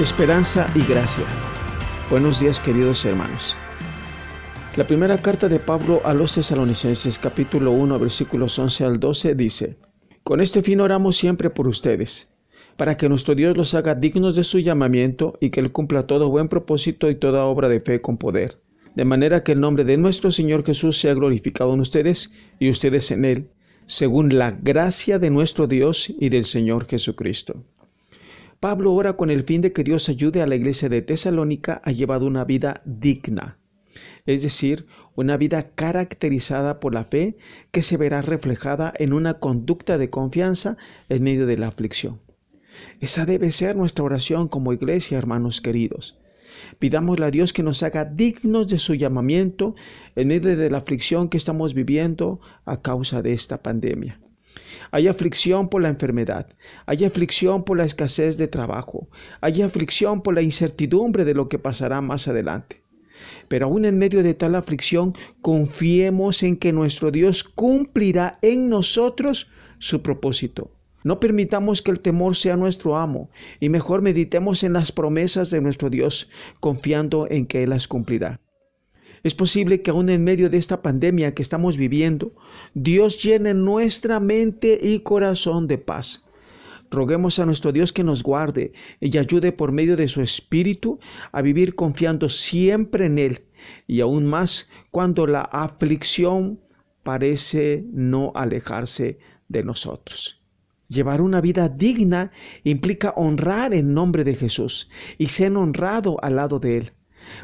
Esperanza y gracia. Buenos días queridos hermanos. La primera carta de Pablo a los tesalonicenses capítulo 1 versículos 11 al 12 dice, Con este fin oramos siempre por ustedes, para que nuestro Dios los haga dignos de su llamamiento y que Él cumpla todo buen propósito y toda obra de fe con poder, de manera que el nombre de nuestro Señor Jesús sea glorificado en ustedes y ustedes en Él, según la gracia de nuestro Dios y del Señor Jesucristo. Pablo ora con el fin de que Dios ayude a la iglesia de Tesalónica a llevar una vida digna, es decir, una vida caracterizada por la fe que se verá reflejada en una conducta de confianza en medio de la aflicción. Esa debe ser nuestra oración como iglesia, hermanos queridos. Pidámosle a Dios que nos haga dignos de su llamamiento en medio de la aflicción que estamos viviendo a causa de esta pandemia. Hay aflicción por la enfermedad, hay aflicción por la escasez de trabajo, hay aflicción por la incertidumbre de lo que pasará más adelante. Pero aún en medio de tal aflicción, confiemos en que nuestro Dios cumplirá en nosotros su propósito. No permitamos que el temor sea nuestro amo y mejor meditemos en las promesas de nuestro Dios, confiando en que Él las cumplirá. Es posible que aún en medio de esta pandemia que estamos viviendo, Dios llene nuestra mente y corazón de paz. Roguemos a nuestro Dios que nos guarde y ayude por medio de su Espíritu a vivir confiando siempre en Él y aún más cuando la aflicción parece no alejarse de nosotros. Llevar una vida digna implica honrar en nombre de Jesús y ser honrado al lado de Él.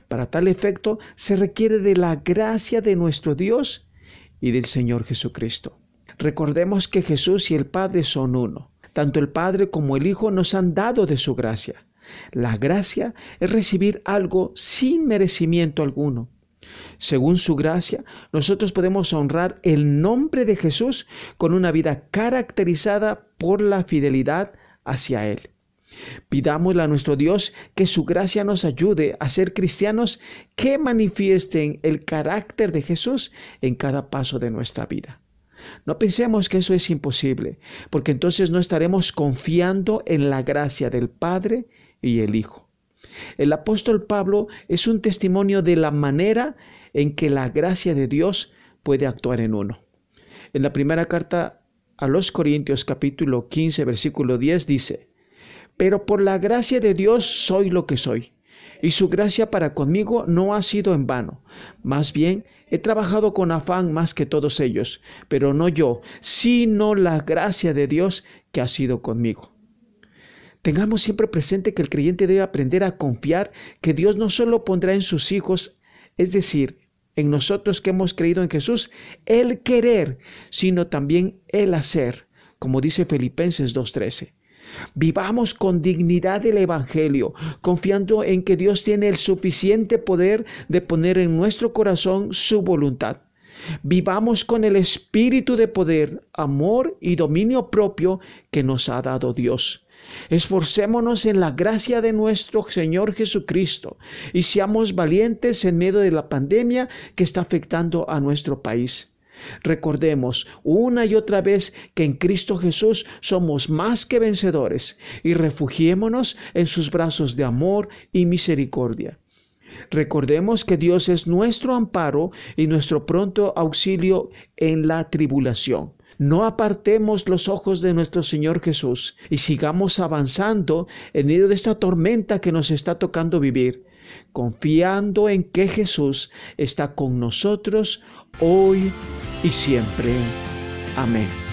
Para tal efecto se requiere de la gracia de nuestro Dios y del Señor Jesucristo. Recordemos que Jesús y el Padre son uno. Tanto el Padre como el Hijo nos han dado de su gracia. La gracia es recibir algo sin merecimiento alguno. Según su gracia, nosotros podemos honrar el nombre de Jesús con una vida caracterizada por la fidelidad hacia Él. Pidámosle a nuestro Dios que su gracia nos ayude a ser cristianos que manifiesten el carácter de Jesús en cada paso de nuestra vida. No pensemos que eso es imposible, porque entonces no estaremos confiando en la gracia del Padre y el Hijo. El apóstol Pablo es un testimonio de la manera en que la gracia de Dios puede actuar en uno. En la primera carta a los Corintios capítulo 15 versículo 10 dice, pero por la gracia de Dios soy lo que soy. Y su gracia para conmigo no ha sido en vano. Más bien, he trabajado con afán más que todos ellos, pero no yo, sino la gracia de Dios que ha sido conmigo. Tengamos siempre presente que el creyente debe aprender a confiar que Dios no solo pondrá en sus hijos, es decir, en nosotros que hemos creído en Jesús, el querer, sino también el hacer, como dice Filipenses 2.13. Vivamos con dignidad el Evangelio, confiando en que Dios tiene el suficiente poder de poner en nuestro corazón su voluntad. Vivamos con el espíritu de poder, amor y dominio propio que nos ha dado Dios. Esforcémonos en la gracia de nuestro Señor Jesucristo y seamos valientes en medio de la pandemia que está afectando a nuestro país. Recordemos una y otra vez que en Cristo Jesús somos más que vencedores y refugiémonos en sus brazos de amor y misericordia. Recordemos que Dios es nuestro amparo y nuestro pronto auxilio en la tribulación. No apartemos los ojos de nuestro Señor Jesús y sigamos avanzando en medio de esta tormenta que nos está tocando vivir confiando en que Jesús está con nosotros hoy y siempre. Amén.